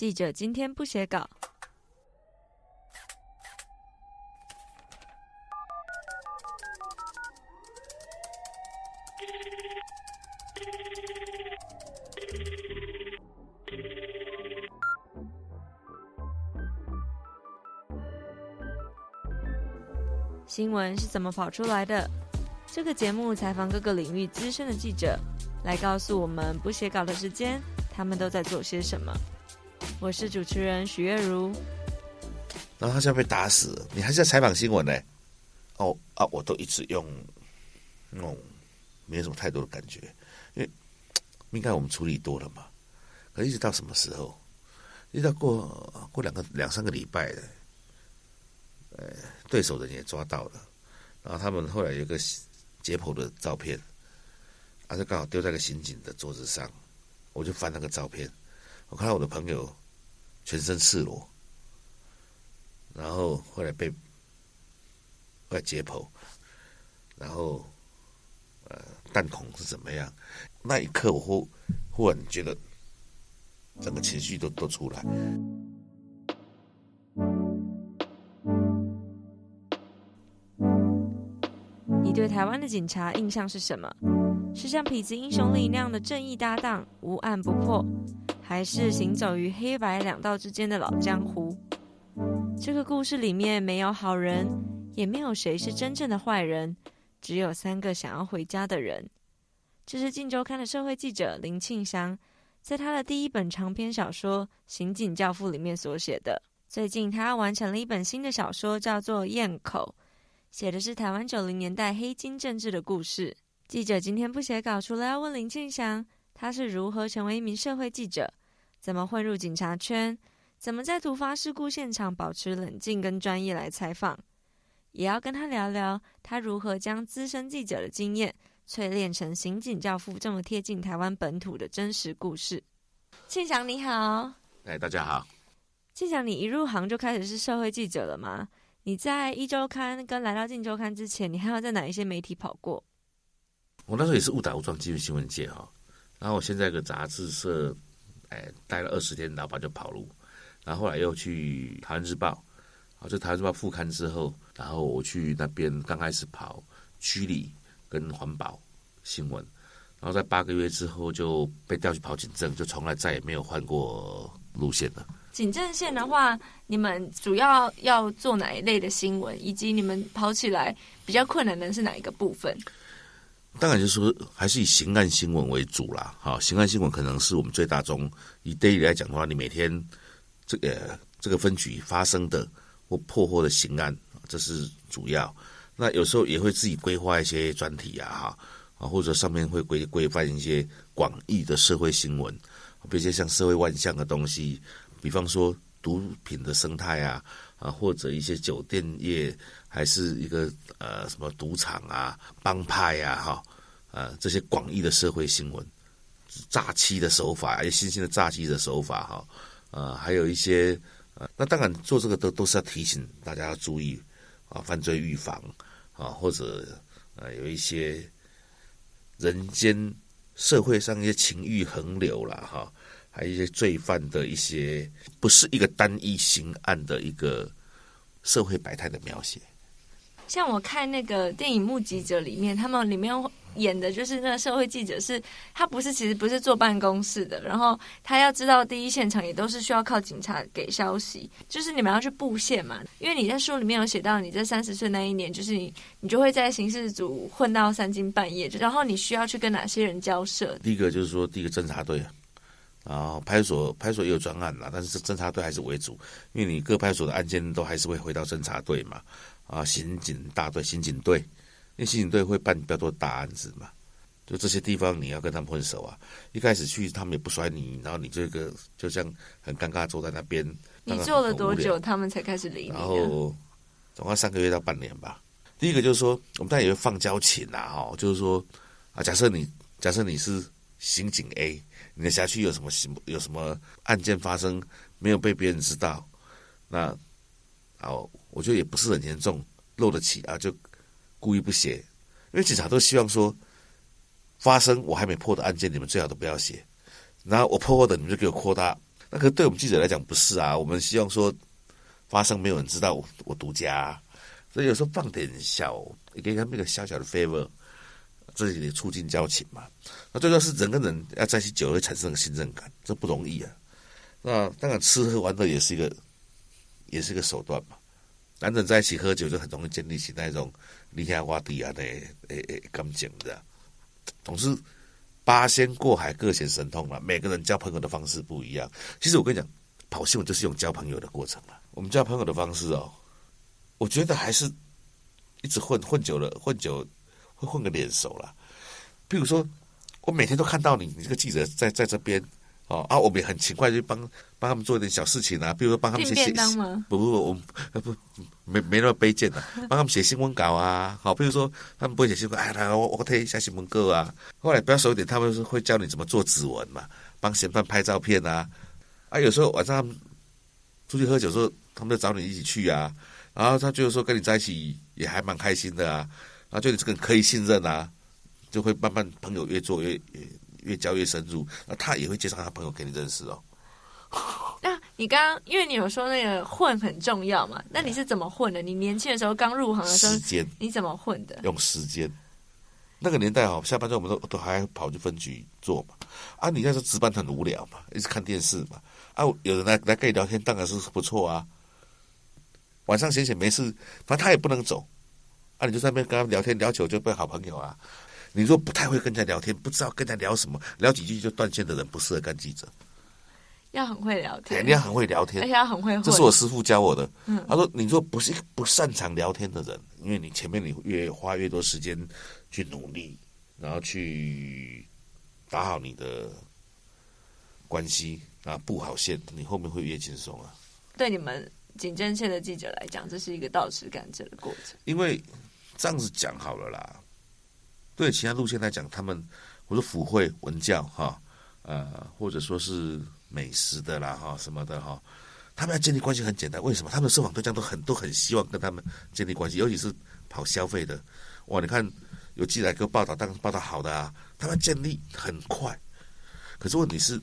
记者今天不写稿。新闻是怎么跑出来的？这个节目采访各个领域资深的记者，来告诉我们不写稿的时间，他们都在做些什么。我是主持人许月如。然后他就要被打死，你还是要采访新闻呢？哦啊，我都一直用那种没有什么太多的感觉，因为应该我们处理多了嘛。可一直到什么时候？一直到过过两个两三个礼拜的。呃，对手人也抓到了，然后他们后来有个解剖的照片，啊，就刚好丢在个刑警的桌子上，我就翻那个照片，我看到我的朋友全身赤裸，然后后来被后来解剖，然后呃弹孔是怎么样？那一刻我忽忽然觉得整个情绪都都出来。你对台湾的警察印象是什么？是像痞子英雄里那样的正义搭档，无案不破，还是行走于黑白两道之间的老江湖？这个故事里面没有好人，也没有谁是真正的坏人，只有三个想要回家的人。这是《镜周刊》的社会记者林庆祥在他的第一本长篇小说《刑警教父》里面所写的。最近他完成了一本新的小说，叫做《咽口》。写的是台湾九零年代黑金政治的故事。记者今天不写稿，除了要问林庆祥，他是如何成为一名社会记者，怎么混入警察圈，怎么在突发事故现场保持冷静跟专业来采访，也要跟他聊聊他如何将资深记者的经验淬炼成刑警教父这么贴近台湾本土的真实故事。庆祥你好，哎，大家好。庆祥，你一入行就开始是社会记者了吗？你在一周刊跟来到晋周刊之前，你还要在哪一些媒体跑过？我那时候也是误打误撞进入新闻界哈，然后我现在个杂志社，哎，待了二十天，老板就跑路，然后后来又去台湾日报，啊，就台湾日报副刊之后，然后我去那边刚开始跑区里跟环保新闻，然后在八个月之后就被调去跑警政，就从来再也没有换过路线了。警政线的话，你们主要要做哪一类的新闻，以及你们跑起来比较困难的是哪一个部分？当然就是说，还是以刑案新闻为主啦。好，刑案新闻可能是我们最大宗。以 daily 来讲的话，你每天这个这个分局发生的或破获的刑案，这是主要。那有时候也会自己规划一些专题啊，哈啊，或者上面会规规范一些广义的社会新闻，比如些像社会万象的东西。比方说毒品的生态啊，啊或者一些酒店业，还是一个呃什么赌场啊、帮派呀，哈，呃这些广义的社会新闻，诈欺的手法，一些新兴的诈欺的手法，哈，呃还有一些呃，那当然做这个都都是要提醒大家要注意啊，犯罪预防啊，或者呃有一些人间社会上一些情欲横流了，哈。还有一些罪犯的一些，不是一个单一刑案的一个社会百态的描写。像我看那个电影《目击者》里面，他们里面演的就是那个社会记者，是他不是其实不是坐办公室的，然后他要知道第一现场也都是需要靠警察给消息，就是你们要去布线嘛。因为你在书里面有写到，你在三十岁那一年，就是你你就会在刑事组混到三更半夜，然后你需要去跟哪些人交涉？第一个就是说，第一个侦查队。啊，派出所派出所也有专案啦，但是侦查队还是为主，因为你各派出所的案件都还是会回到侦查队嘛。啊，刑警大队、刑警队，因为刑警队会办比较多大案子嘛，就这些地方你要跟他们混熟啊。一开始去他们也不甩你，然后你这个就像很尴尬坐在那边。你做了多久，他们才开始理你？然后总共三个月到半年吧。第一个就是说，我们当然也会放交情啦，哈，就是说啊，假设你假设你是刑警 A。你的辖区有什么有什么案件发生没有被别人知道？那哦，我觉得也不是很严重，漏得起啊，就故意不写。因为警察都希望说，发生我还没破的案件，你们最好都不要写。然后我破获的，你们就给我扩大那可对我们记者来讲不是啊，我们希望说发生没有人知道我我独家，所以有时候放点小，给他们一个小小的 favor，这里促进交情嘛。那最重要是人跟人要在一起久，会产生信任感，这不容易啊。那当然吃喝玩乐也是一个，也是一个手段嘛。男人在一起喝酒就很容易建立起那种你下挖地啊的诶诶感情的，总之。八仙过海，各显神通嘛。每个人交朋友的方式不一样。其实我跟你讲，跑新闻就是用交朋友的过程嘛。我们交朋友的方式哦，我觉得还是一直混混久了，混久会混个脸熟了。比如说，我每天都看到你，你这个记者在在这边。哦啊，我们也很勤快，就帮帮他们做一点小事情啊，比如说帮他们写写，不不不，我们不没没那么卑贱的，帮他们写新闻稿啊。好，比如说他们不会写新闻，哎，来我我贴一下新闻稿啊。后来比较熟一点，他们是会教你怎么做指纹嘛，帮嫌犯拍照片啊。啊，有时候晚上出去喝酒时候，他们就找你一起去啊。然后他就是说跟你在一起也还蛮开心的啊。然后就你这个可以信任啊，就会慢慢朋友越做越越。越交越深入，那他也会介绍他朋友给你认识哦。那你刚刚，因为你有说那个混很重要嘛？那你是怎么混的？你年轻的时候刚入行的时候，时间你怎么混的？用时间。那个年代哦，下班之后我们都都还跑去分局做嘛。啊，你那时候值班很无聊嘛，一直看电视嘛。啊，有人来来跟你聊天，当然是不错啊。晚上闲闲没事，反正他也不能走。啊，你就在那边跟他聊天聊久，就变好朋友啊。你说不太会跟人家聊天，不知道跟人家聊什么，聊几句就断线的人不适合干记者。要很会聊天，你要很会聊天，而且要很会。这是我师傅教我的。嗯，他说：“你说不是不擅长聊天的人，因为你前面你越花越多时间去努力，然后去打好你的关系啊，布好线，你后面会越轻松啊。”对你们警侦线的记者来讲，这是一个倒持甘蔗的过程。因为这样子讲好了啦。对其他路线来讲，他们我说府会文教哈，呃，或者说是美食的啦哈什么的哈，他们要建立关系很简单。为什么？他们的受访对象都很都很希望跟他们建立关系，尤其是跑消费的。哇，你看有记者给报道，当然报道好的啊，他们建立很快。可是问题是，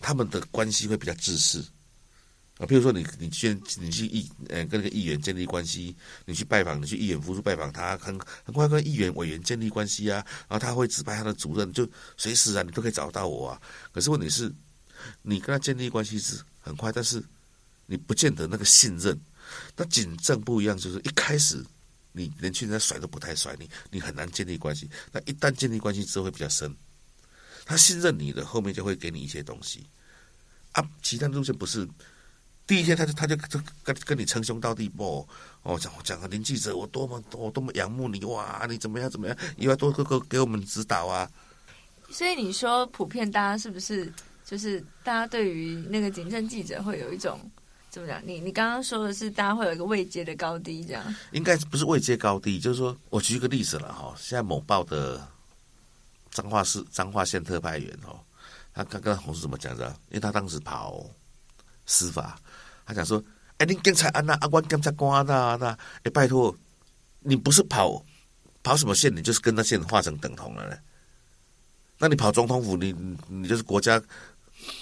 他们的关系会比较自私。啊，比如说你，你先你去议，呃，跟那个议员建立关系，你去拜访，你去议员夫妇拜访他，很很快跟议员委员建立关系啊，然后他会指派他的主任，就随时啊，你都可以找到我啊。可是问题是，你跟他建立关系是很快，但是你不见得那个信任。那警政不一样，就是一开始你连去人家甩都不太甩你，你很难建立关系。那一旦建立关系之后会比较深，他信任你的，后面就会给你一些东西。啊，其他路线不是。第一天他就他就就跟跟你称兄道弟不哦讲讲个林记者我多么我多么仰慕你哇你怎么样怎么样你要多多给给我们指导啊。所以你说普遍大家是不是就是大家对于那个警政记者会有一种怎么讲？你你刚刚说的是大家会有一个位阶的高低这样？应该不是位阶高低，就是说我举一个例子了哈。现在某报的彰化市彰化县特派员哦，他刚刚同事怎么讲的？因为他当时跑司法。他讲说：“哎，你警察安那，阿官检察官那那，哎，拜托，你不是跑跑什么线，你就是跟那线画成等同了呢？那你跑总统府，你你就是国家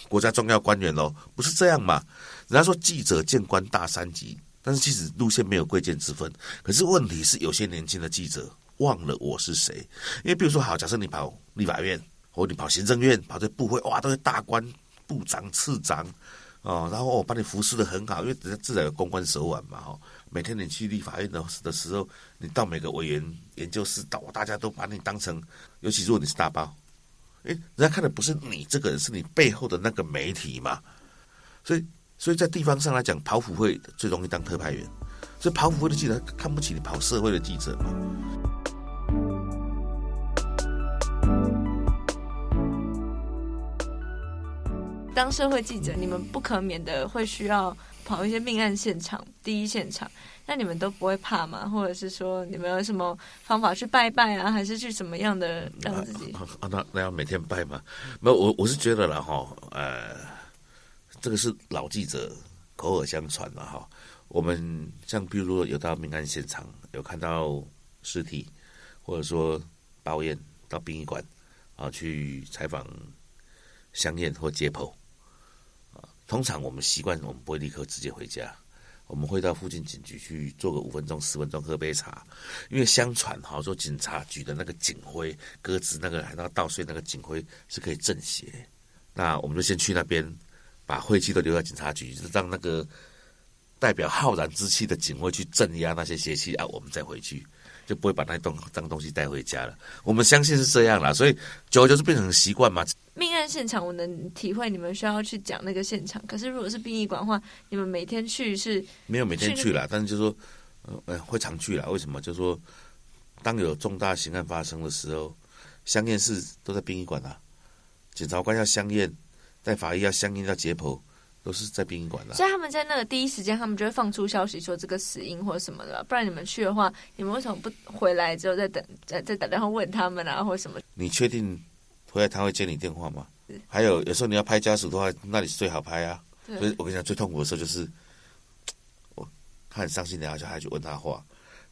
国家重要官员喽？不是这样嘛？人家说记者见官大三级，但是其实路线没有贵贱之分。可是问题是，有些年轻的记者忘了我是谁。因为比如说，好，假设你跑立法院，或者你跑行政院，跑这部会，哇，都是大官、部长、次长。”哦，然后我把你服侍的很好，因为人家自然有公关手腕嘛，哈。每天你去立法院的的时候，你到每个委员研究室，到大家都把你当成，尤其如果你是大报，诶，人家看的不是你这个人，是你背后的那个媒体嘛。所以，所以在地方上来讲，跑府会最容易当特派员，所以跑府会的记者看不起你跑社会的记者嘛。当社会记者，你们不可免的会需要跑一些命案现场、第一现场，那你们都不会怕吗？或者是说，你们有什么方法去拜拜啊，还是去什么样的让自己？啊，那那要每天拜吗？没有，我我是觉得了哈，呃，这个是老记者口耳相传了哈。我们像比如有到命案现场，有看到尸体，或者说包验到殡仪馆啊去采访香艳或解剖。通常我们习惯，我们不会立刻直接回家，我们会到附近警局去做个五分钟、十分钟，喝杯茶。因为相传哈，说警察局的那个警徽、鸽子那个那个稻穗那个警徽是可以镇邪。那我们就先去那边，把晦气都留在警察局，让那个代表浩然之气的警徽去镇压那些邪气啊，我们再回去。就不会把那东脏东西带回家了。我们相信是这样啦，所以久而久之变成习惯嘛。命案现场，我能体会你们需要去讲那个现场。可是如果是殡仪馆的话，你们每天去是？没有每天去了，但是就说，呃，会常去了。为什么？就说当有重大刑案发生的时候，香验室都在殡仪馆啊。检察官要香验，带法医要香验要解剖。都是在殡仪馆的，所以他们在那个第一时间，他们就会放出消息说这个死因或者什么的。不然你们去的话，你们为什么不回来之后再等，再再打电话问他们啊，或者什么？你确定回来他会接你电话吗？还有有时候你要拍家属的话，那里是最好拍啊。所以我跟你讲，最痛苦的时候就是我他很伤心的，就还去问他话。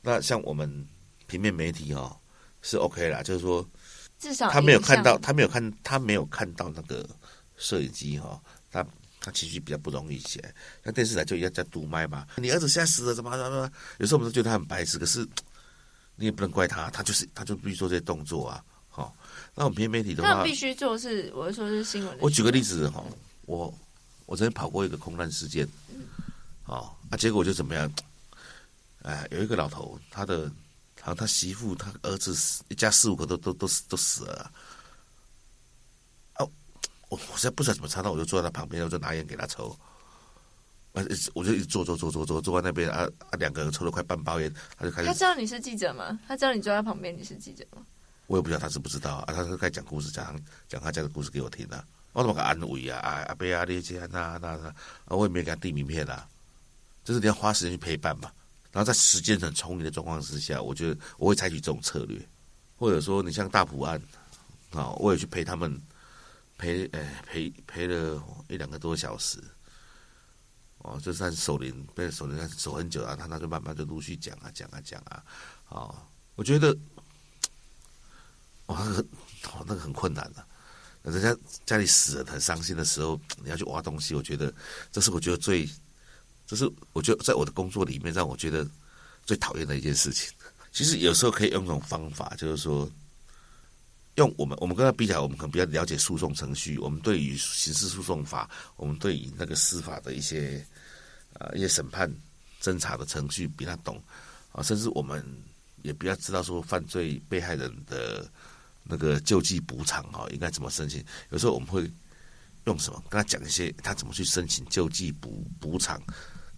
那像我们平面媒体哦，是 OK 啦，就是说至少他没有看到，他没有看，他没有看到那个摄影机哈，他。他情绪比较不容易起来，像电视台就一样在堵麦嘛。你儿子现在死了，怎么怎么？有时候我们都觉得他很白痴，可是 你也不能怪他，他就是他就必须做这些动作啊。好，那我们平面媒体的话，那必须做是，我是说是新闻。我举个例子哈，我我曾经跑过一个空难事件，哦，啊，结果就怎么样？哎，有一个老头，他的，然后他媳妇、他儿子一家四五个都都都死都死了。我我实在不知道怎么插到，我就坐在他旁边，我就拿烟给他抽。啊，我就一直坐坐坐坐坐坐在那边啊啊，两个人抽了快半包烟，他就开始。他知道你是记者吗？他知道你坐在旁边你是记者吗？我也不知道他知不知道啊。他是该讲故事，讲讲他家的故事给我听的。我怎么个安慰啊？啊阿贝啊，那些那那那，我也没给他递名片啊。就是你要花时间去陪伴嘛。然后在时间很充裕的状况之下，我觉得我会采取这种策略，或者说你像大埔案啊，我也去陪他们。陪，哎，陪陪了一两个多小时，哦，就算守灵，被守灵守很久啊，他那就慢慢就陆续讲啊，讲啊，讲啊，哦，我觉得，哇，那个，哦，那个很困难的，人家家里死人很伤心的时候，你要去挖东西，我觉得这是我觉得最，这是我觉得在我的工作里面让我觉得最讨厌的一件事情。其实有时候可以用一种方法，就是说。用我们，我们跟他比起来，我们可能比较了解诉讼程序。我们对于刑事诉讼法，我们对于那个司法的一些呃一些审判侦查的程序比他懂啊，甚至我们也比较知道说犯罪被害人的那个救济补偿啊应该怎么申请。有时候我们会用什么跟他讲一些他怎么去申请救济补补偿，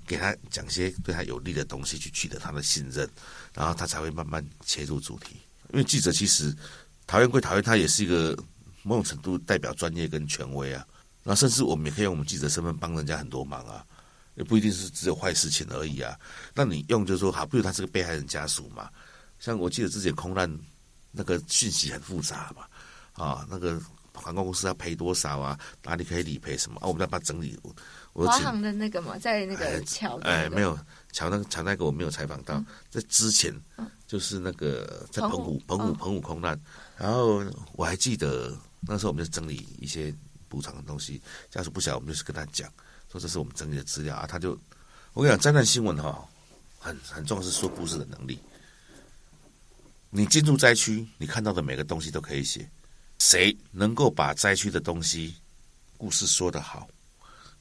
给他讲一些对他有利的东西，去取得他的信任，然后他才会慢慢切入主题。因为记者其实。讨厌归讨厌，他也是一个某种程度代表专业跟权威啊。那甚至我们也可以用我们记者身份帮人家很多忙啊，也不一定是只有坏事情而已啊。那你用就是说，好，比如他是个被害人家属嘛，像我记得之前空难那个讯息很复杂嘛，啊，那个航空公司要赔多少啊，哪里可以理赔什么？啊，我们要把它整理。华航的那个嘛，在那个桥，哎，没有桥那个桥那个我没有采访到，在之前就是那个在澎湖。澎湖澎湖空难。然后我还记得那时候我们就整理一些补偿的东西，家属不晓我们就是跟他讲，说这是我们整理的资料啊。他就我跟你讲，灾难新闻哈，很很重视说故事的能力。你进入灾区，你看到的每个东西都可以写。谁能够把灾区的东西故事说得好，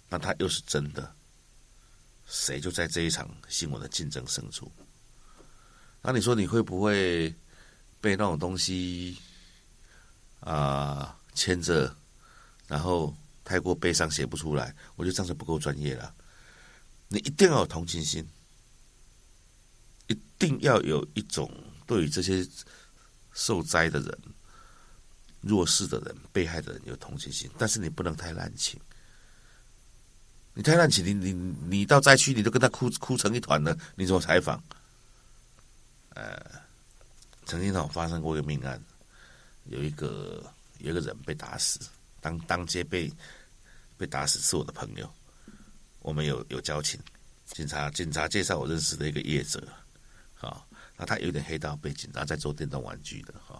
那他又是真的，谁就在这一场新闻的竞争胜出。那你说你会不会被那种东西？啊，牵着，然后太过悲伤写不出来，我觉得这样子不够专业了。你一定要有同情心，一定要有一种对于这些受灾的人、弱势的人、被害的人有同情心，但是你不能太滥情。你太滥情，你你你到灾区，你都跟他哭哭成一团了，你怎么采访？呃，曾经有发生过一个命案。有一个有一个人被打死，当当街被被打死是我的朋友，我们有有交情。警察警察介绍我认识的一个业者，好，那他有点黑道背景，然后在做电动玩具的哈，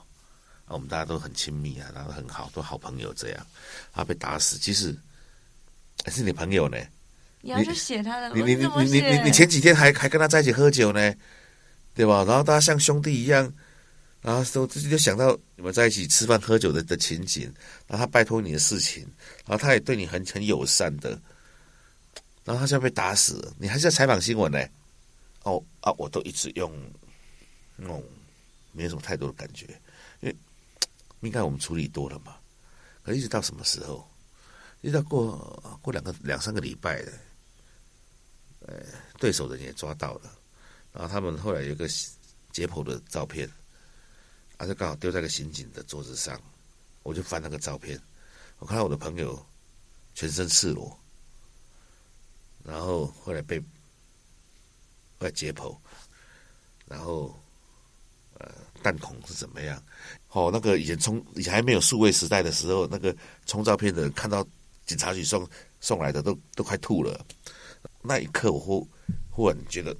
啊，我们大家都很亲密啊，然后很好，都好朋友这样。他被打死，其实还是你朋友呢？你要去写他的，你你你你你你前几天还还跟他在一起喝酒呢，对吧？然后大家像兄弟一样，然后都自己就想到你们在一起吃饭喝酒的的情景，然后他拜托你的事情，然后他也对你很很友善的，然后他现在被打死了，你还是要采访新闻呢？哦啊，我都一直用那种没有什么太多的感觉，因为应该我们处理多了嘛，可一直到什么时候？一直到过过两个两三个礼拜的。对手人也抓到了，然后他们后来有个解剖的照片，啊，就刚好丢在个刑警的桌子上，我就翻那个照片，我看到我的朋友全身赤裸，然后后来被后来解剖，然后呃弹孔是怎么样？哦，那个以前冲以前还没有数位时代的时候，那个冲照片的人看到警察局送送来的都都快吐了。那一刻，我忽忽然觉得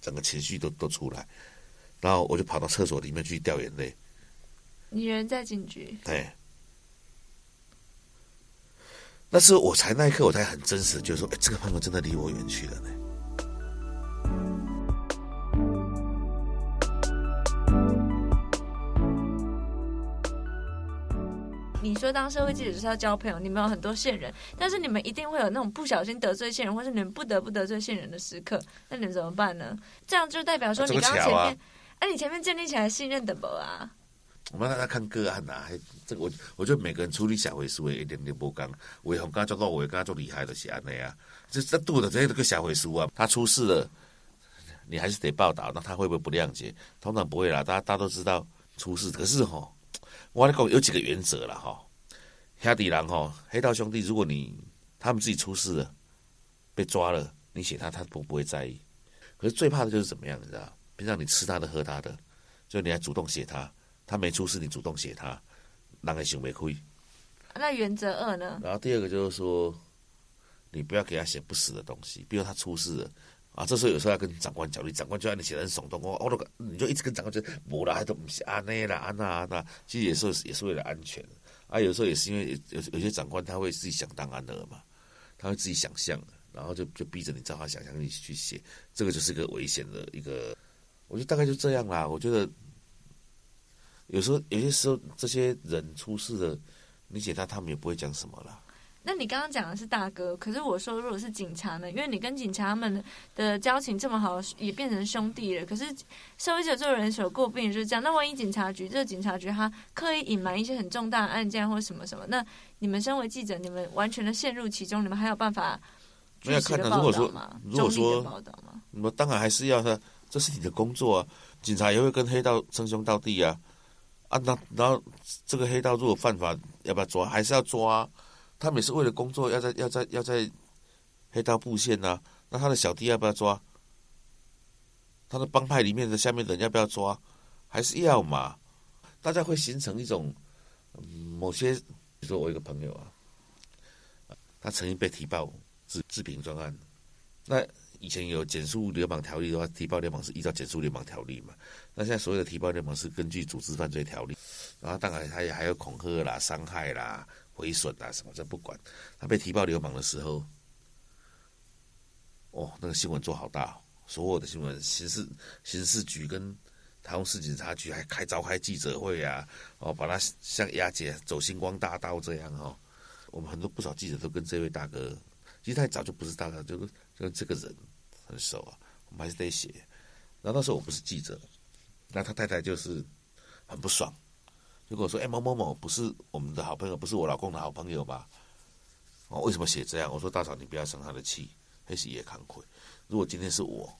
整个情绪都都出来，然后我就跑到厕所里面去掉眼泪。你人在警局，对，那时候我才那一刻，我才很真实的觉得说，哎，这个朋友真的离我远去了呢。你说当社会记者就是要交朋友，你们有很多线人，但是你们一定会有那种不小心得罪线人，或是你们不得不得罪线人的时刻，那你们怎么办呢？这样就代表说你刚刚前面，哎、你前面建立起来信任的不啊？我们大家看个案呐、还这个我我觉得每个人处理小回事会一点点不刚，伟鸿刚做到伟刚做厉害的是安那样，这这度的这个小回书啊，他出事了，你还是得报道，那他会不会不谅解？通常不会啦，大家大家都知道出事，可是哈，我来讲有几个原则了哈，兄弟人哈，黑道兄弟，如果你他们自己出事了，被抓了，你写他他不不会在意，可是最怕的就是怎么样，你知道？平常你吃他的喝他的，就你还主动写他。他没出事，你主动写他，让人行为亏。那原则二呢？然后第二个就是说，你不要给他写不实的东西，比如他出事了啊，这时候有时候要跟长官讲，你，长官就让你写的很耸动哦，我都你就一直跟长官说，无啦，都不是安内啦，安那安那，其实也是也是为了安全啊，有时候也是因为有有些长官他会自己想当然的嘛，他会自己想象，然后就就逼着你照他想象力去写，这个就是一个危险的一个，我觉得大概就这样啦，我觉得。有时候，有些时候，这些人出事了，你写他，他们也不会讲什么啦。那你刚刚讲的是大哥，可是我说如果是警察呢？因为你跟警察们的交情这么好，也变成兄弟了。可是社会者做人所诟病就是这样。那万一警察局这个警察局他刻意隐瞒一些很重大的案件或什么什么，那你们身为记者，你们完全的陷入其中，你们还有办法没有看到？如果说如果说报道吗？那么当然还是要他，这是你的工作啊。警察也会跟黑道称兄道弟啊。啊，那然后这个黑道如果犯法，要不要抓？还是要抓？他们也是为了工作，要在要在要在黑道布线呐。那他的小弟要不要抓？他的帮派里面的下面的人要不要抓？还是要嘛？大家会形成一种某些，比如说我一个朋友啊，他曾经被提报自自评专案，那以前有减速流氓条例的话，提报流氓是依照减速流氓条例嘛？那现在所有的提报流氓是根据组织犯罪条例，然后当然他也还有恐吓啦、伤害啦、毁损啦什么，这不管。他被提报流氓的时候，哦，那个新闻做好大，所有的新闻，刑事刑事局跟台中市警察局还开召开记者会啊，哦，把他像押解走星光大道这样哦。我们很多不少记者都跟这位大哥，其实他早就不是大哥，就是就是这个人很熟啊，我们还是得写。然后那时候我不是记者。那他太太就是很不爽，就跟我说：“哎，某某某不是我们的好朋友，不是我老公的好朋友吧？哦，为什么写这样？”我说：“大嫂，你不要生他的气，黑是也惭愧。如果今天是我，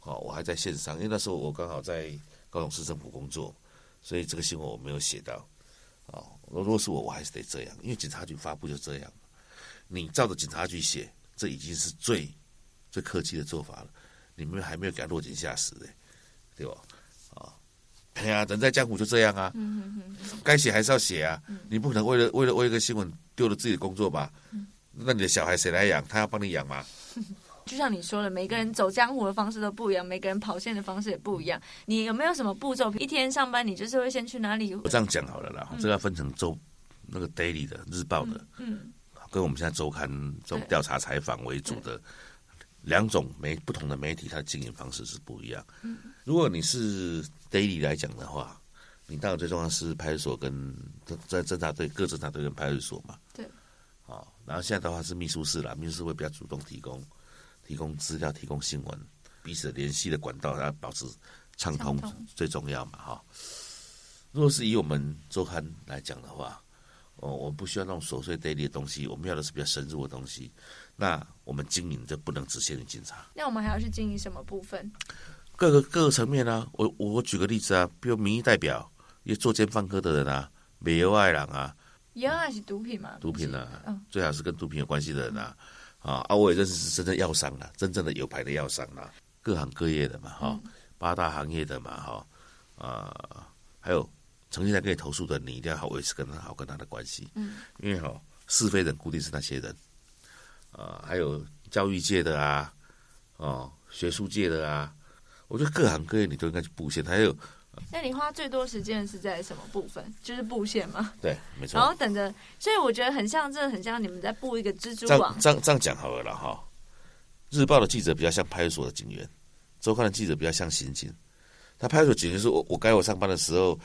哦，我还在线上，因为那时候我刚好在高雄市政府工作，所以这个新闻我没有写到。哦，如果是我，我还是得这样，因为警察局发布就这样。你照着警察局写，这已经是最最客气的做法了。你们还没有给他落井下石嘞，对吧？”哎呀，人在江湖就这样啊，该写还是要写啊。你不可能为了为了为一个新闻丢了自己的工作吧？那你的小孩谁来养？他要帮你养吗？就像你说的，每个人走江湖的方式都不一样，每个人跑线的方式也不一样。你有没有什么步骤？一天上班，你就是会先去哪里？我这样讲好了啦，这个要分成周那个 daily 的日报的，嗯，跟我们现在周刊这种调查采访为主的两种媒不同的媒体，它的经营方式是不一样。如果你是 daily 来讲的话，你当然最重要是派出所跟在侦查队各侦查队跟派出所嘛。对。好，然后现在的话是秘书室啦，秘书室会比较主动提供提供资料、提供新闻，彼此联系的管道要保持畅通最重要嘛，哈。如果是以我们周刊来讲的话，哦，我不需要那种琐碎 daily 的东西，我们要的是比较深入的东西。那我们经营就不能只限于警察。那我们还要去经营什么部分？各个各个层面啊，我我举个例子啊，比如民意代表，也作奸犯科的人啊，美油爱人啊，油爱是毒品嘛？毒品啊，最好是跟毒品有关系的人啊，啊啊，我也认识是真正药商啊，真正的有牌的药商啊，各行各业的嘛，哈，八大行业的嘛，哈，啊，还有。曾经在跟你投诉的，你一定要好维持跟他好跟他的关系，嗯，因为哈是非人固定是那些人，啊，还有教育界的啊，哦，学术界的啊，我觉得各行各业你都应该去布线。还有，那你花最多时间是在什么部分？就是布线吗？对，没错。然后等着，所以我觉得很像，这很像你们在布一个蜘蛛网。这样这样讲好了哈。日报的记者比较像派出所的警员，周刊的记者比较像刑警。他派出所警员说我我该我上班的时候。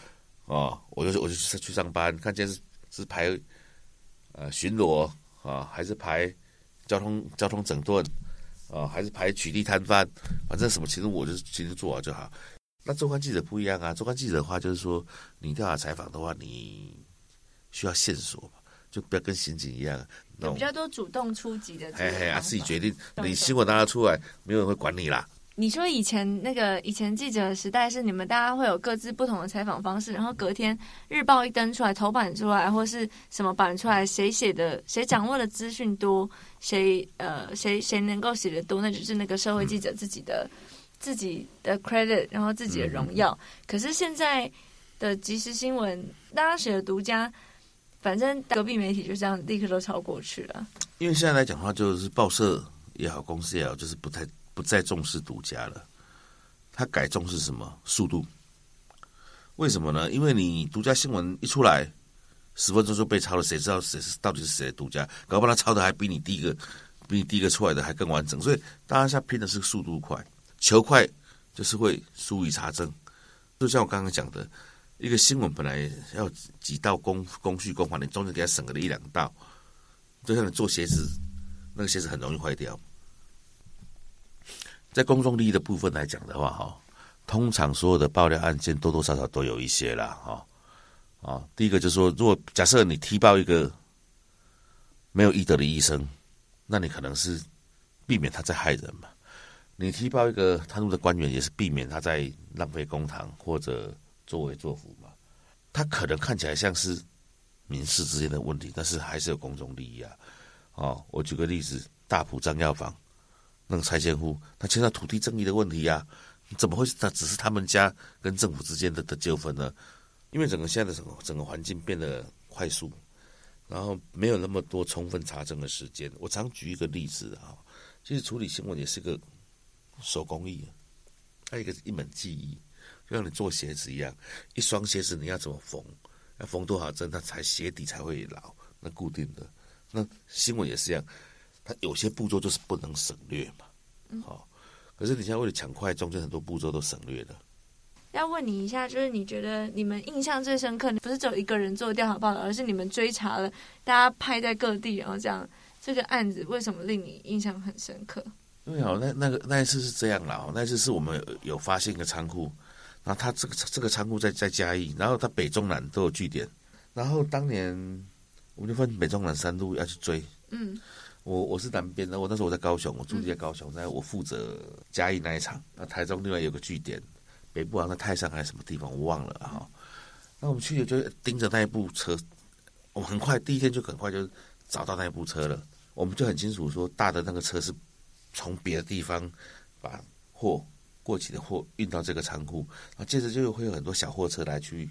哦，我就我就去去上班，看见是是排呃巡逻啊，还是排交通交通整顿啊，还是排取缔摊贩，反正什么，其实我就是其实做好就好。那周刊记者不一样啊，周刊记者的话就是说，你调查采访的话，你需要线索嘛，就不要跟刑警一样，有比较多主动出击的，哎哎啊，自己决定，你新闻拿出来，没有人会管你啦。你说以前那个以前记者的时代是你们大家会有各自不同的采访方式，然后隔天日报一登出来头版出来或是什么版出来，谁写的谁掌握的资讯多，谁呃谁谁能够写的多，那就是那个社会记者自己的自己的 credit，然后自己的荣耀。可是现在的即时新闻，大家写的独家，反正隔壁媒体就这样立刻都超过去了。因为现在来讲的话，就是报社也好，公司也好，就是不太。不再重视独家了，他改重视什么？速度？为什么呢？因为你独家新闻一出来，十分钟就被抄了，谁知道谁是到底是谁的独家？搞不好他抄的还比你第一个，比你第一个出来的还更完整。所以大家现在拼的是速度快，求快就是会疏于查证。就像我刚刚讲的，一个新闻本来要几道工工序工法，你中间给他省了一两道，就像你做鞋子，那个鞋子很容易坏掉。在公众利益的部分来讲的话，哈，通常所有的爆料案件多多少少都有一些啦，哈，啊，第一个就是说，如果假设你踢爆一个没有医德的医生，那你可能是避免他在害人嘛；你踢爆一个贪污的官员，也是避免他在浪费公堂或者作威作福嘛。他可能看起来像是民事之间的问题，但是还是有公众利益啊。哦，我举个例子，大埔张药房。那个拆迁户，他牵涉土地争议的问题呀？怎么会？他只是他们家跟政府之间的的纠纷呢？因为整个现在的整个整个环境变得快速，然后没有那么多充分查证的时间。我常举一个例子啊，其实处理新闻也是个手工艺，它一个一门技艺，就像你做鞋子一样，一双鞋子你要怎么缝，要缝多少针，它才鞋底才会牢，那固定的。那新闻也是一样。它有些步骤就是不能省略嘛，好，可是你现在为了抢快，中间很多步骤都省略了。要问你一下，就是你觉得你们印象最深刻，不是只有一个人做调查报道，而是你们追查了，大家拍在各地，然后这样这个案子为什么令你印象很深刻？因为哦，那那个那一次是这样啦，那一次是我们有发现一个仓库，然后他这个这个仓库在在嘉义，然后他北中南都有据点，然后当年我们就分北中南三路要去追，嗯。我我是南边的，我那时候我在高雄，我住在高雄，在我负责嘉义那一场。那台中另外有个据点，北部好像泰山还是什么地方，我忘了哈。那我们去就盯着那一部车，我们很快第一天就很快就找到那一部车了。我们就很清楚说，大的那个车是从别的地方把货过期的货运到这个仓库，那接着就会有很多小货车来去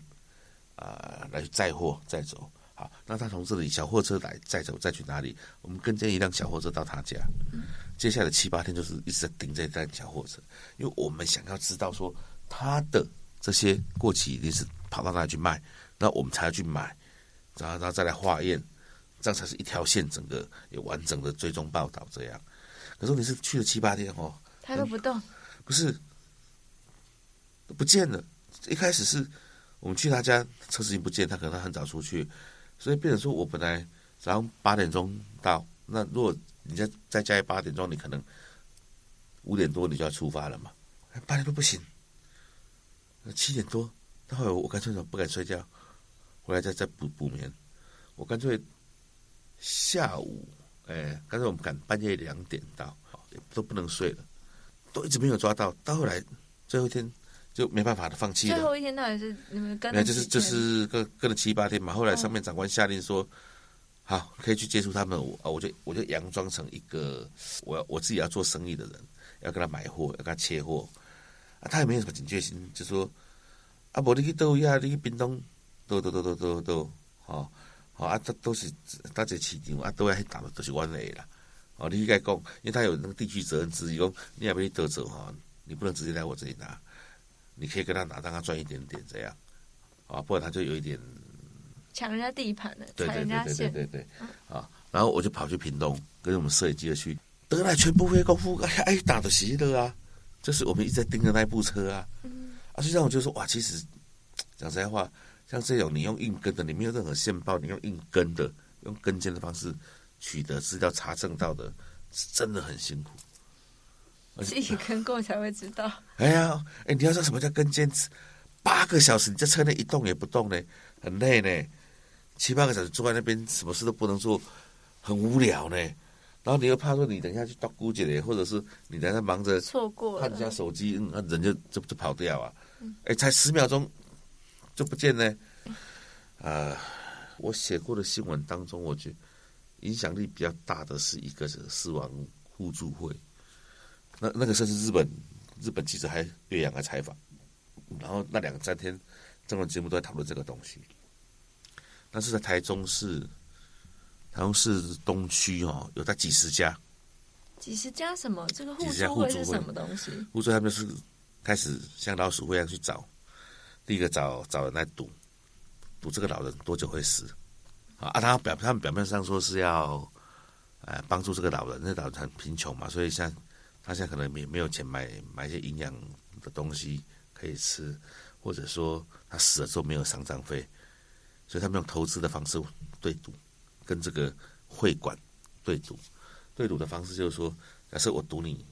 啊来载货载走。好，那他从这里小货车来再走再去哪里？我们跟进一辆小货车到他家。接下来七八天就是一直在盯这辆小货车，因为我们想要知道说他的这些过期一定是跑到哪里去卖，那我们才要去买，然后然后再来化验，这样才是一条线，整个有完整的追踪报道这样。可是你是去了七八天哦，他都不动，不是不见了。一开始是我们去他家，车子已经不见，他可能他很早出去，所以变成说我本来早上八点钟到，那如果你再再加一八点钟，你可能五点多你就要出发了嘛，八点多不行，七点多，那后来我干脆不敢睡觉，回来再再补补眠，我干脆下午，哎，干脆我们赶半夜两点到，都不能睡了，都一直没有抓到，到后来最后一天。就没办法的放弃了。最后一天到底是你们跟？那就是就是跟跟了七八天嘛。后来上面长官下令说，好可以去接触他们。我我就我就佯装成一个我要我自己要做生意的人，要跟他买货，要跟他切货。啊，他也没有什么警觉心，就说啊，无你去都呀，你去冰东都都都都都都，哦，好啊，都都是大家市场啊，都要去打的都是阮的啦。哦，你应该讲，因为他有那个地区责任制，讲你要不去得走哈，你不能直接来我这里拿。你可以跟他拿，让他赚一点点，这样。啊，不然他就有一点抢人家地盘了，对对对对对对啊。然后我就跑去屏东，跟我们摄影机去，得来全不费功夫，哎哎打的稀的啊，就是我们一直在盯着那部车啊，啊，就让我就说哇，其实讲实在话，像这种你用硬跟的，你没有任何线报，你用硬跟的，用跟监的方式取得资料查证到的，是真的很辛苦。自己跟过才会知道。哎呀，哎，你要知道什么叫跟坚持？八个小时你在车内一动也不动呢，很累呢。七八个小时坐在那边，什么事都不能做，很无聊呢。然后你又怕说你等一下去到姑姐的，或者是你等下忙着错过看一下手机，嗯那人就就就跑掉啊。哎，才十秒钟就不见呢。啊，我写过的新闻当中，我觉得影响力比较大的是一个是死亡互助会。那那个时候是日本日本记者还岳阳来采访，然后那两三天，这种节目都在讨论这个东西。但是在台中市，台中市东区哦，有在几十家，几十家什么？这个互助会是什么东西？互助他们是开始像老鼠会一样去找，第一个找找人来赌，赌这个老人多久会死啊？啊，他表他们表面上说是要，呃，帮助这个老人，那老人很贫穷嘛，所以像。他现在可能没没有钱买买一些营养的东西可以吃，或者说他死了之后没有丧葬费，所以他们用投资的方式对赌，跟这个会馆对赌，对赌的方式就是说，假设我赌你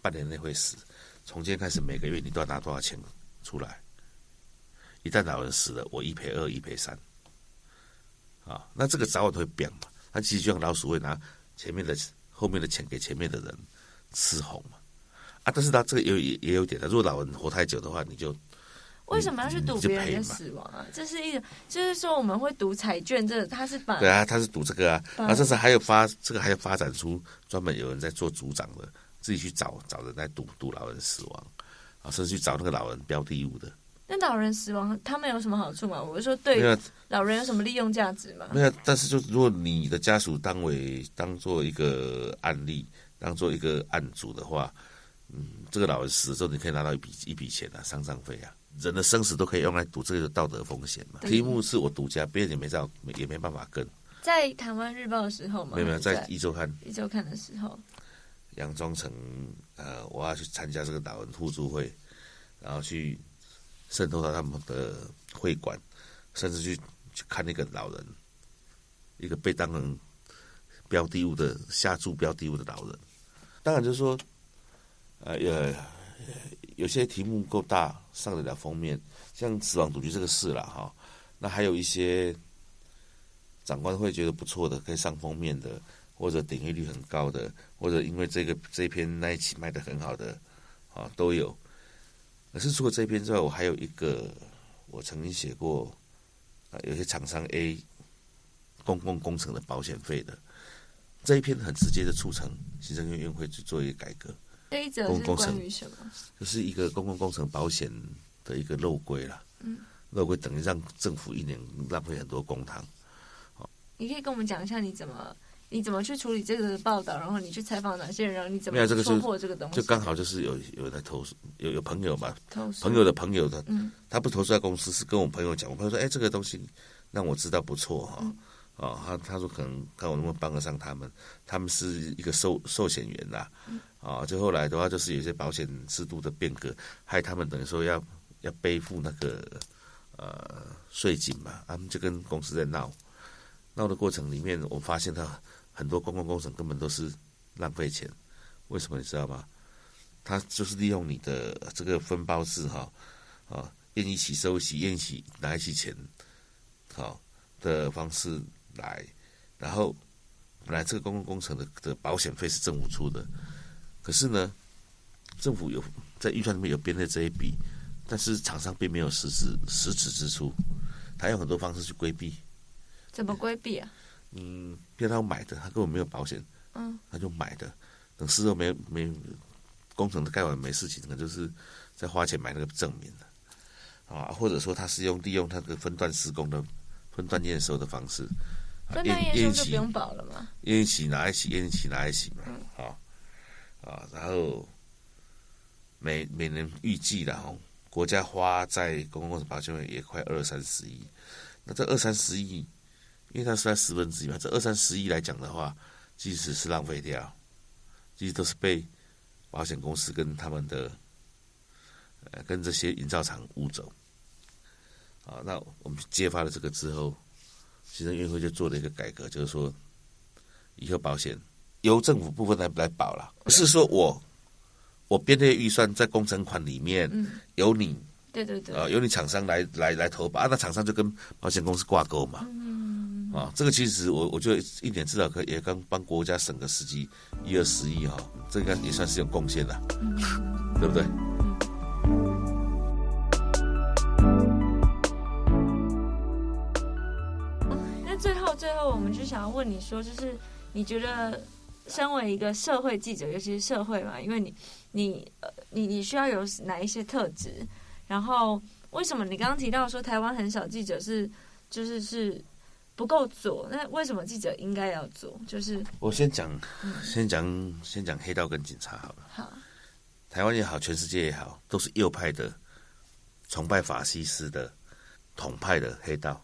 半年内会死，从今天开始每个月你都要拿多少钱出来，一旦老人死了，我一赔二，一赔三，啊，那这个早晚都会变嘛，他其实就像老鼠会拿前面的后面的钱给前面的人。伺候嘛，啊！但是他这个有也也有点的，如果老人活太久的话，你就为什么要去赌别人的死亡啊？这是一个，就是说我们会赌彩券，这他是把对啊，他是赌这个啊，啊，这是还有发这个还有发展出专门有人在做组长的，自己去找找人来赌赌老人死亡啊，甚至去找那个老人标的物的。那老人死亡他们有什么好处吗？我是说对老人有什么利用价值吗？没有，但是就如果你的家属当为当做一个案例。当做一个案主的话，嗯，这个老人死了之后，你可以拿到一笔一笔钱啊，丧葬费啊，人的生死都可以用来赌这个道德风险嘛。题目是我独家，别人也没照，也没办法跟。在台湾日报的时候嘛？没有没有，在一周刊。一周刊的时候，佯装成呃，我要去参加这个老人互助会，然后去渗透到他们的会馆，甚至去去看那个老人，一个被当成标的物的下注标的物的老人。当然就是说，呃，有有些题目够大，上得了封面，像死亡赌局这个事了哈。那还有一些长官会觉得不错的，可以上封面的，或者点击率很高的，或者因为这个这篇那一期卖的很好的，啊，都有。可是除了这篇之外，我还有一个，我曾经写过，啊，有些厂商 A 公共工程的保险费的。这一篇很直接的促成行政院院会去做一个改革。这一则是关于什么？就是一个公共工程保险的一个漏规了。嗯，漏规等于让政府一年浪费很多公帑。好，你可以跟我们讲一下你怎么你怎么去处理这个报道，然后你去采访哪些人，然后你怎么突破这个东西？就刚好就是有有在投诉，有有朋友嘛，朋友的朋友的，嗯，他不投诉在公司，是跟我朋友讲，我朋友说，哎，这个东西让我知道不错哈。哦，啊他他说可能看我能不能帮得上他们，他们是一个寿寿险员啦，啊，就后来的话就是有些保险制度的变革，害他们等于说要要背负那个呃税金嘛，他们就跟公司在闹，闹的过程里面，我发现他很多公共工程根本都是浪费钱，为什么你知道吗？他就是利用你的这个分包制哈，啊，愿意起收起，愿意起拿一起钱，好的方式。来，然后本来这个公共工程的的保险费是政府出的，可是呢，政府有在预算里面有编列这一笔，但是厂商并没有实质实质支出，他用很多方式去规避。怎么规避啊？嗯，如他买的，他根本没有保险，嗯，他就买的，等事后没没工程都盖完没事情，可能就是在花钱买那个证明的，啊，或者说他是用利用他的分段施工的分段验收的方式。分段验收就不用保了吗？验一起拿一起，验一起拿一起嘛，好啊，然后每每年预计的哦，国家花在公共保险也快二三十亿。那这二三十亿，因为它是在十分之一嘛，这二三十亿来讲的话，即使是浪费掉，其实都是被保险公司跟他们的呃跟这些营造厂污走。啊，那我们揭发了这个之后。其实运会就做了一个改革，就是说，以后保险由政府部分来来保了，不是说我我编列预算在工程款里面，由你对对对，啊，由你厂商来来来投保，啊，那厂商就跟保险公司挂钩嘛，啊，这个其实我我觉得一点至少可以也刚帮国家省个十几一二十亿哈，这个也算是有贡献的，对不对？问你说，就是你觉得身为一个社会记者，尤其是社会嘛，因为你你呃你你需要有哪一些特质？然后为什么你刚刚提到说台湾很少记者是就是是不够做？那为什么记者应该要做？就是我先讲，先讲先讲黑道跟警察好了。好，台湾也好，全世界也好，都是右派的崇拜法西斯的统派的黑道。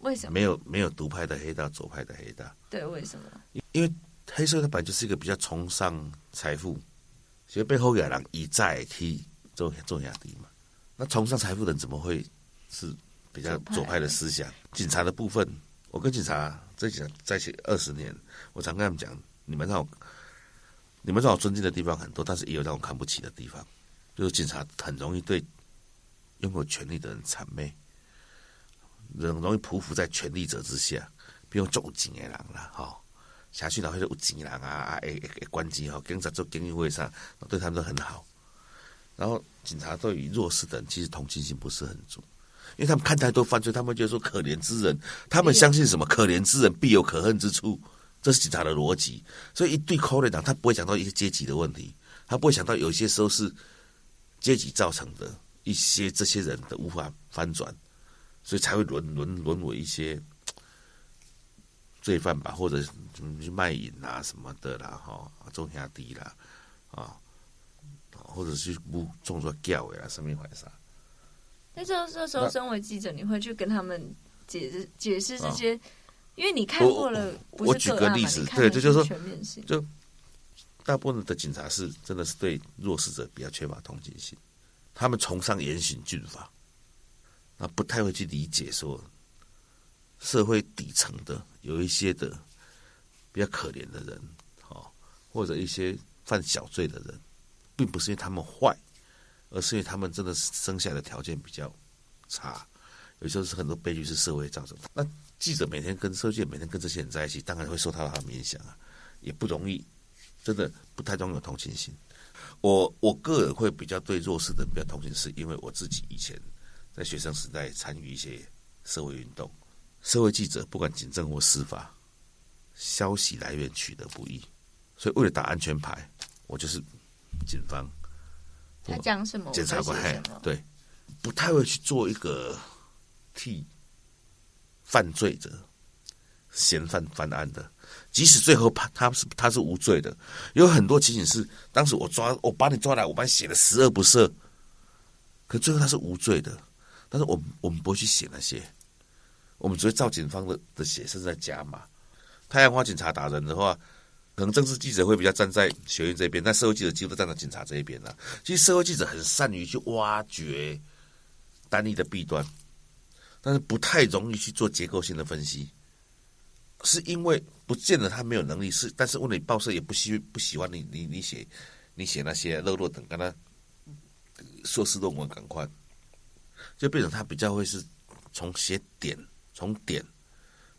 为什么没有没有独派的黑道，左派的黑道？对，为什么？因为黑社会它本来就是一个比较崇尚财富，所以背后有人以债去做做压低嘛。那崇尚财富的人怎么会是比较左派的思想？警察的部分，我跟警察在讲在一起二十年，我常跟他们讲，你们让我你们让我尊敬的地方很多，但是也有让我看不起的地方，就是警察很容易对拥有权力的人谄媚。人容易匍匐在权力者之下，比如做有钱的人啦，哈，辖区老会有钱人啊啊，诶诶，关机哈，警察做监狱会上，对他们都很好。然后警察对于弱势的人，其实同情心不是很足，因为他们看太多犯罪，他们就说可怜之人，他们相信什么？可怜之人必有可恨之处，这是警察的逻辑。所以一对扣人党，他不会想到一些阶级的问题，他不会想到有些时候是阶级造成的一些这些人的无法翻转。所以才会沦沦沦为一些罪犯吧，或者去卖淫啊什么的啦，哈，种下地啦，啊，或者是不种作教呀，什么回事？那这这时候，身为记者，你会去跟他们解释解释这些，因为你看过了，我举个例子，对，这就是说全面性。就大部分的警察是真的是对弱势者比较缺乏同情心，他们崇尚严刑峻法。那不太会去理解说，社会底层的有一些的比较可怜的人，哦，或者一些犯小罪的人，并不是因为他们坏，而是因为他们真的生下的条件比较差。有时候是很多悲剧是社会造成的。那记者每天跟社会每天跟这些人在一起，当然会受到他们影响啊，也不容易，真的不太容易有同情心。我我个人会比较对弱势的比较同情，是因为我自己以前。在学生时代参与一些社会运动，社会记者不管警政或司法，消息来源取得不易，所以为了打安全牌，我就是警方。他讲什么？检察官对，不太会去做一个替犯罪者、嫌犯翻案的，即使最后判他是他是无罪的，有很多情景是当时我抓我把你抓来，我把你写的十恶不赦，可最后他是无罪的。但是我们我们不会去写那些，我们只会照警方的的写，甚至在加码。太阳花警察打人的话，可能政治记者会比较站在学院这边，但社会记者几乎站在警察这一边了。其实社会记者很善于去挖掘单一的弊端，但是不太容易去做结构性的分析，是因为不见得他没有能力，是但是问你报社也不喜不喜欢你你你写你写那些肉肉等跟他硕士论文赶快，就变成他比较会是从写点从点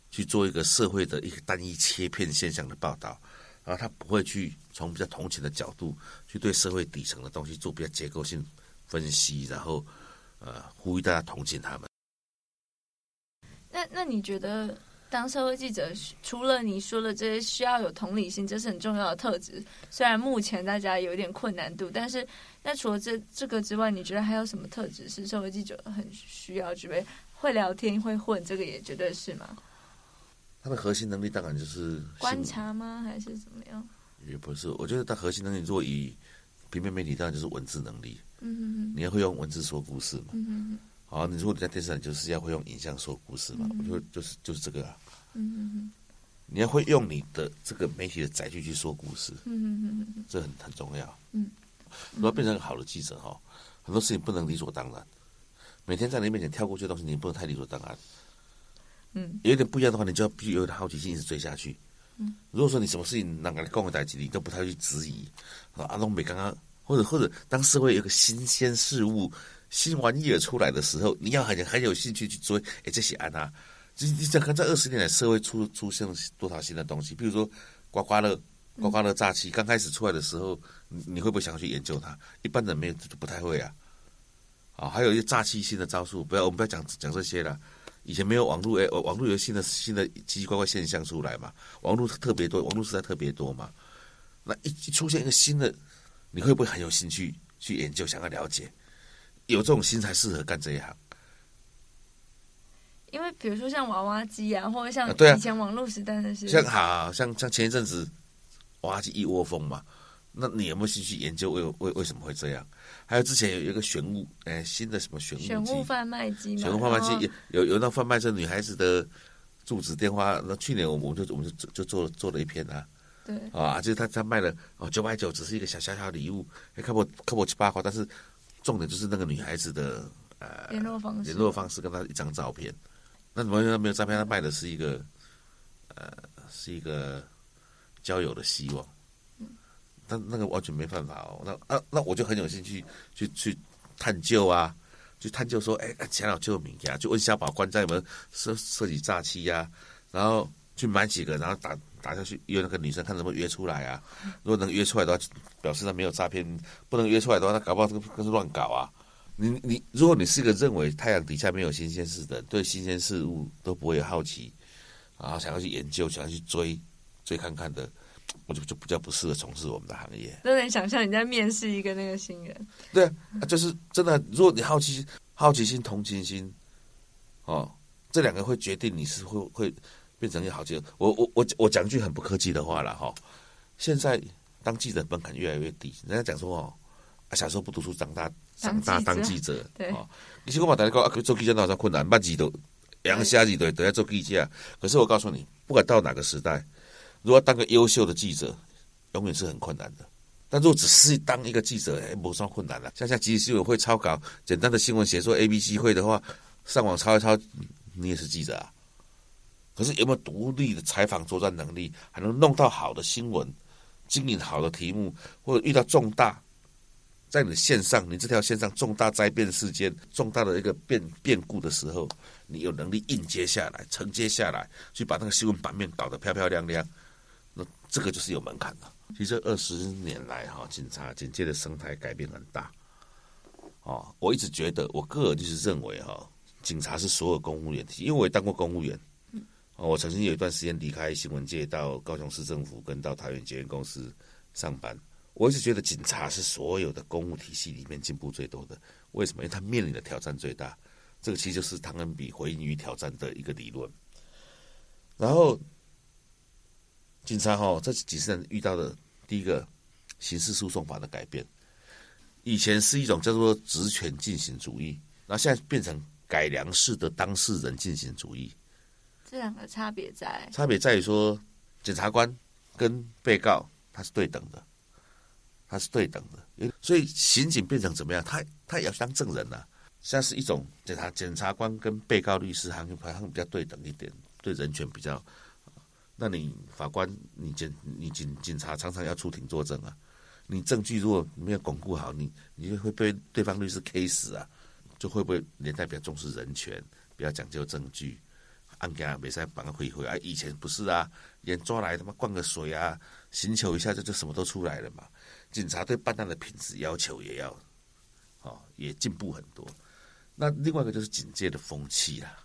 去做一个社会的一个单一切片现象的报道，然后他不会去从比较同情的角度去对社会底层的东西做比较结构性分析，然后呃呼吁大家同情他们。那那你觉得当社会记者，除了你说的这些需要有同理心，这是很重要的特质。虽然目前大家有点困难度，但是那除了这这个之外，你觉得还有什么特质是社会记者很需要具备？会聊天会混，这个也绝对是吗？他的核心能力当然就是观察吗？还是怎么样？也不是，我觉得他核心能力，如果以平面媒体，当然就是文字能力。嗯哼哼，你要会用文字说故事嘛？嗯哼哼，好，你如果你在电视上，就是要会用影像说故事嘛？我觉得就是就是这个啊。嗯你要会用你的这个媒体的载具去说故事，嗯哼哼哼，这很很重要。嗯，如果变成一个好的记者哈，很多事情不能理所当然。每天在你面前跳过去的东西，你不能太理所当然。嗯，有点不一样的话，你就要必须有点好奇心，一直追下去。嗯，如果说你什么事情哪个共和台几，你都不太去质疑。啊，阿东美刚刚，或者或者当社会有个新鲜事物、新玩意儿出来的时候，你要很很有兴趣去追。哎，这些安啊，你你想看这二十年来社会出出现了多少新的东西？比如说刮刮乐、刮刮乐诈欺，刚开始出来的时候，你你会不会想要去研究它？一般人没有，就不太会啊。啊，还有一些诈欺新的招数，不要我们不要讲讲这些了。以前没有网络，哎，网络有新的新的奇奇怪怪现象出来嘛？网络特别多，网络时代特别多嘛？那一一出现一个新的，你会不会很有兴趣去研究，想要了解？有这种心才适合干这一行。因为比如说像娃娃机啊，或者像以前网络时代那些，像好像像前一阵子娃娃机一窝蜂嘛，那你有没有兴趣研究为为为什么会这样？还有之前有一个玄物，哎，新的什么玄物机选物贩卖机嘛，选物贩卖机有有那贩卖这女孩子的住址电话，那去年我们就我们就就做做了一篇啊。对，啊，就是他他卖了哦九百九，只是一个小小小礼物，还看我看我七八块，但是重点就是那个女孩子的呃联络方式，联络方式跟她一张照片。那怎么没有诈骗？他卖的是一个呃是一个交友的希望，但那个完全没办法哦。那啊那我就很有兴趣去去探究啊，去探究说，哎，前老救命呀，就问小宝官在有没有涉涉及诈欺呀，然后去买几个，然后打打下去约那个女生，看能不能约出来啊。如果能约出来的话，表示他没有诈骗；不能约出来的话，那搞不好这个更是乱搞啊。你你，如果你是一个认为太阳底下没有新鲜事的人，对新鲜事物都不会有好奇，然后想要去研究、想要去追追看看的，我就就比较不适合从事我们的行业。都能想象你在面试一个那个新人，对啊，就是真的，如果你好奇、好奇心、同情心，哦，这两个会决定你是会会变成一个好记者。我我我我讲句很不客气的话了哈，现在当记者门槛越来越低，人家讲说哦，啊小时候不读书，长大长大当记者，对哦，其实我嘛大家讲啊，做记者哪有困难，捌字都养虾字都都要做记者。可是我告诉你，不管到哪个时代，如果要当个优秀的记者，永远是很困难的。但如果只是当一个记者，哎，不算困难了。像像即使新闻会抄稿，简单的新闻写作 A、B、C 会的话，上网抄一抄，你也是记者啊。可是有没有独立的采访作战能力，还能弄到好的新闻，经营好的题目，或者遇到重大，在你的线上，你这条线上重大灾变事件、重大的一个变变故的时候，你有能力应接下来、承接下来，去把那个新闻版面搞得漂漂亮亮，那这个就是有门槛的。其实二十年来，哈，警察警界的生态改变很大。哦，我一直觉得，我个人就是认为，哈，警察是所有公务员，因为我也当过公务员。哦，我曾经有一段时间离开新闻界，到高雄市政府跟到桃园检验公司上班。我一直觉得警察是所有的公务体系里面进步最多的。为什么？因为他面临的挑战最大。这个其实就是唐恩比回应于挑战的一个理论。然后，警察哈、这几十年遇到的第一个刑事诉讼法的改变，以前是一种叫做职权进行主义，然后现在变成改良式的当事人进行主义。这两个差别在差别在于说，检察官跟被告他是对等的，他是对等的，所以刑警变成怎么样？他他也要当证人呐、像是一种检察检察官跟被告律师好像好像比较对等一点，对人权比较。那你法官，你检你警警察常常要出庭作证啊，你证据如果没有巩固好，你你就会被对方律师 K 死啊，就会不会连带比较重视人权，比较讲究证据，案件没使绑个回回啊？以前不是啊，人抓来他妈灌个水啊，寻求一下就就什么都出来了嘛。警察对办案的品质要求也要，哦，也进步很多。那另外一个就是警戒的风气啦。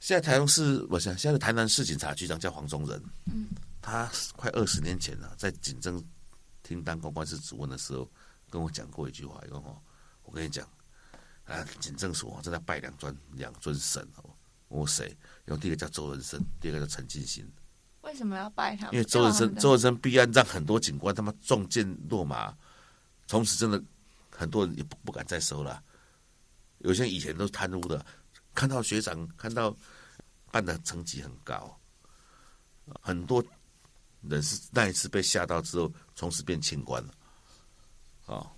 现在台中市，我想现在台南市警察局长叫黄宗仁，嗯，他快二十年前了、在警政厅当公关室主任的时候，跟我讲过一句话，说哦，我跟你讲，啊，警政署正在拜两尊两尊神哦，我谁？用第一个叫周仁生，第二个叫陈进兴。为什么要拜他们？因为周日生周日生弊案让很多警官他妈中箭落马，从此真的很多人也不不敢再收了。有些以前都是贪污的，看到学长看到办的成绩很高，很多人是那一次被吓到之后，从此变清官了。哦，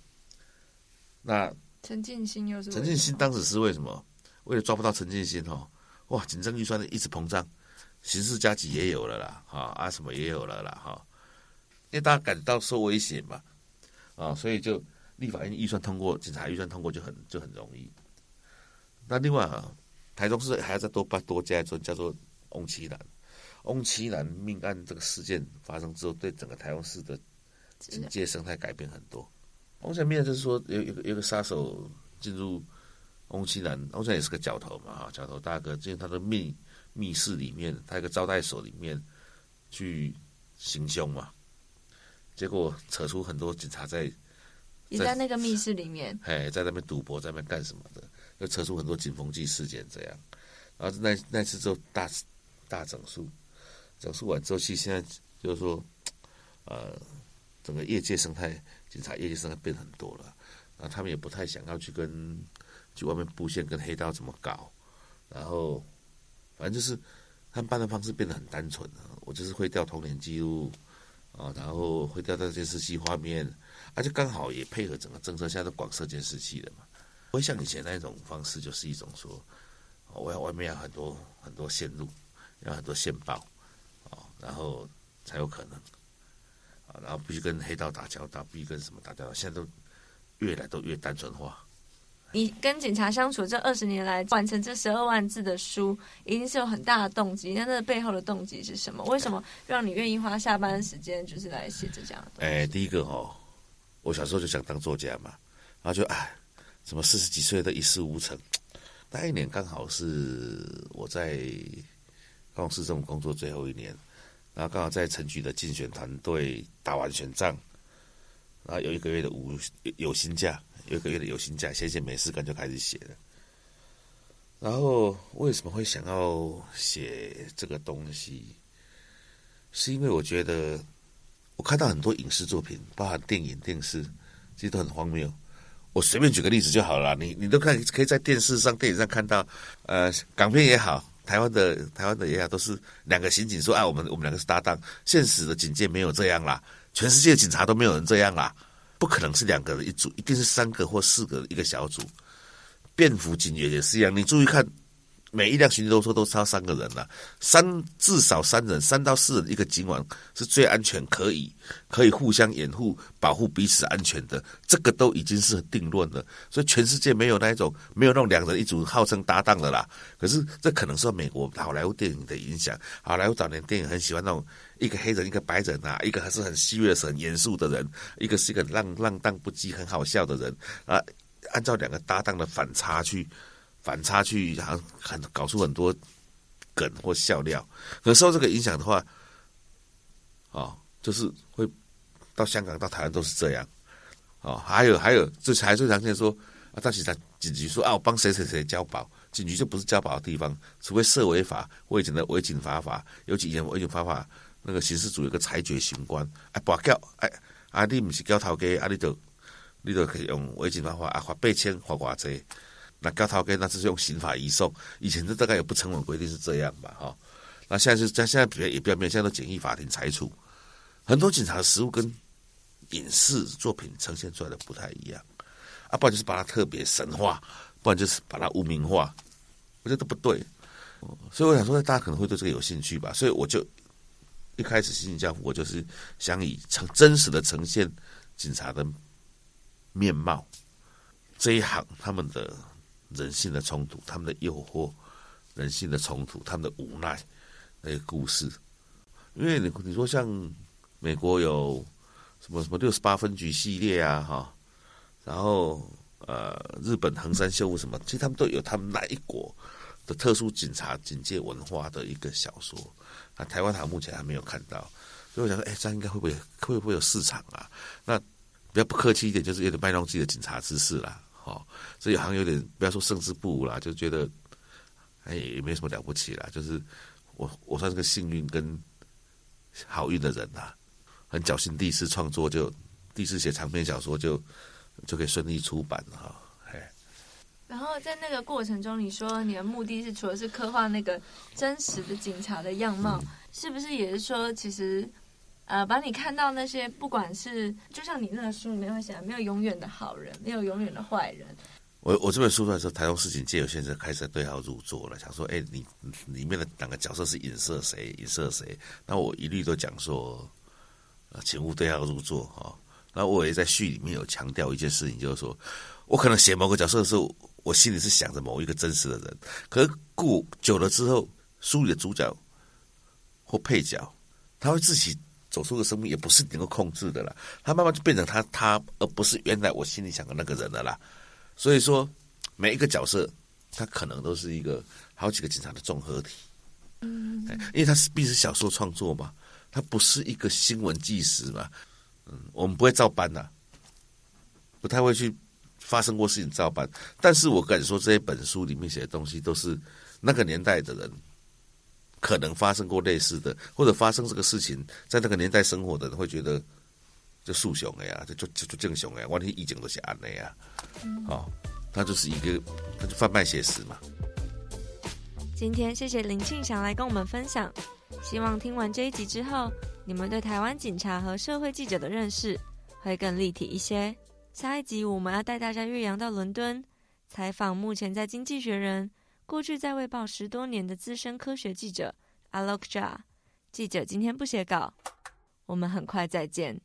那陈进兴又是陈进兴当时是为什么？为了抓不到陈进兴哦，哇，警政预算一直膨胀，刑事加急也有了啦，哈啊什么也有了啦，哈，因为大家感到受威胁嘛，啊，所以就立法院预算通过，警察预算通过就很就很容易。那另外啊，台中市还要再多办多加一尊叫做翁奇兰，翁奇兰命案这个事件发生之后，对整个台中市的警戒生态改变很多。翁奇兰命案就是说有有有个杀手进入翁奇兰，翁奇兰也是个角头嘛，哈，角头大哥进入他的命密室里面，他一个招待所里面去行凶嘛，结果扯出很多警察在也在那个密室里面，哎，在那边赌博，在那边干什么的，又扯出很多警风纪事件这样。然后那那次之后大大整数，整数完之后，其实现在就是说，呃，整个业界生态，警察业界生态变很多了，然后他们也不太想要去跟去外面布线跟黑道怎么搞，然后反正就是他们办的方式变得很单纯了，我就是会调童年记录啊，然后会调到监视器画面。而且刚好也配合整个政策，现在都广设监视器了嘛，不会像以前那种方式，就是一种说，我要外面要很多很多线路，要很多线报，啊，然后才有可能，啊，然后必须跟黑道打交道，必须跟什么打交道，现在都越来都越单纯化。你跟警察相处这二十年来，完成这十二万字的书，一定是有很大的动机。那这背后的动机是什么？为什么让你愿意花下班时间，就是来写这样的东西？哎，第一个哦，我小时候就想当作家嘛，然后就哎，怎么四十几岁都一事无成？那一年刚好是我在高雄市政府工作最后一年，然后刚好在陈局的竞选团队打完选仗，然后有一个月的无有薪假，有一个月的有薪假，闲闲没事干就开始写了。然后为什么会想要写这个东西？是因为我觉得我看到很多影视作品，包含电影、电视，其实都很荒谬。我随便举个例子就好了，你你都看可以在电视上、电影上看到，呃，港片也好，台湾的台湾的也好，都是两个刑警说，啊，我们我们两个是搭档。现实的警界没有这样啦，全世界警察都没有人这样啦，不可能是两个人一组，一定是三个或四个一个小组。便服警员也是一样，你注意看，每一辆巡逻车都超三个人了，三至少三人，三到四人一个警网是最安全，可以可以互相掩护、保护彼此安全的，这个都已经是定论了。所以全世界没有那一种没有那种两人一组号称搭档的啦。可是这可能受美国好莱坞电影的影响，好莱坞早年电影很喜欢那种一个黑人一个白人啊，一个还是很 serious 很严肃的人，一个是一个浪浪荡不羁很好笑的人啊。按照两个搭档的反差去反差去，好像很搞出很多梗或笑料。可受这个影响的话，哦，就是会到香港、到台湾都是这样。哦，还有还有，这还最常见说啊，但是他警局说啊，我帮谁谁谁交保，警局就不是交保的地方，除非涉违法或以前的违警罚法，尤其以前违警罚法那个刑事组有个裁决巡官，哎，把叫哎啊，你不是交头家，啊，你就。你就可以用违警罚法啊，罚八千，罚偌济，那高涛跟那是用刑法移送，以前这大概有不成文规定是这样吧，哈。那现在是在现在比也比较没有，现在都简易法庭裁处，很多警察的实物跟影视作品呈现出来的不太一样，啊，不然就是把它特别神化，不然就是把它污名化，我觉得都不对。所以我想说，大家可能会对这个有兴趣吧，所以我就一开始《新警教父》，我就是想以呈真实的呈现警察的面貌，这一行他们的人性的冲突，他们的诱惑，人性的冲突，他们的无奈。那个故事，因为你你说像美国有什么什么六十八分局系列啊，哈，然后呃日本横山秀夫什么，其实他们都有他们那一国的特殊警察警戒文化的一个小说，啊，台湾好像目前还没有看到，所以我想说，哎，这样应该会不会会不会有市场啊？那比较不客气一点，就是有点卖弄自己的警察知识啦，好，所以好像有点不要说胜之不武啦，就觉得哎也没什么了不起啦，就是。我我算是个幸运跟好运的人呐，很侥幸第一次创作就第一次写长篇小说就就可以顺利出版了哈。然后在那个过程中，你说你的目的是除了是刻画那个真实的警察的样貌，是不是也是说其实呃把你看到那些不管是就像你那个书里面会写，没有永远的好人，没有永远的坏人。我我这本书出来时候，台中市警界有先生开始对号入座了，想说，哎，你里面的两个角色是影射谁？影射谁？那我一律都讲说，请勿对号入座哈。那我也在序里面有强调一件事情，就是说我可能写某个角色的时候，我心里是想着某一个真实的人，可是过久了之后，书里的主角或配角，他会自己走出的生命，也不是能够控制的了，他慢慢就变成他他，而不是原来我心里想的那个人的啦。所以说，每一个角色，他可能都是一个好几个警察的综合体。嗯，因为他是毕竟是小说创作嘛，他不是一个新闻纪实嘛。嗯，我们不会照搬呐，不太会去发生过事情照搬。但是我敢说，这一本书里面写的东西，都是那个年代的人可能发生过类似的，或者发生这个事情，在那个年代生活的人会觉得。就树熊的呀，就就就就正熊的，完全意境都是安的呀。好，他就是一个，他就贩卖写实嘛。今天谢谢林庆祥来跟我们分享，希望听完这一集之后，你们对台湾警察和社会记者的认识会更立体一些。下一集我们要带大家越洋到伦敦，采访目前在《经济学人》、过去在《卫报》十多年的资深科学记者 Alok j a。记者今天不写稿，我们很快再见。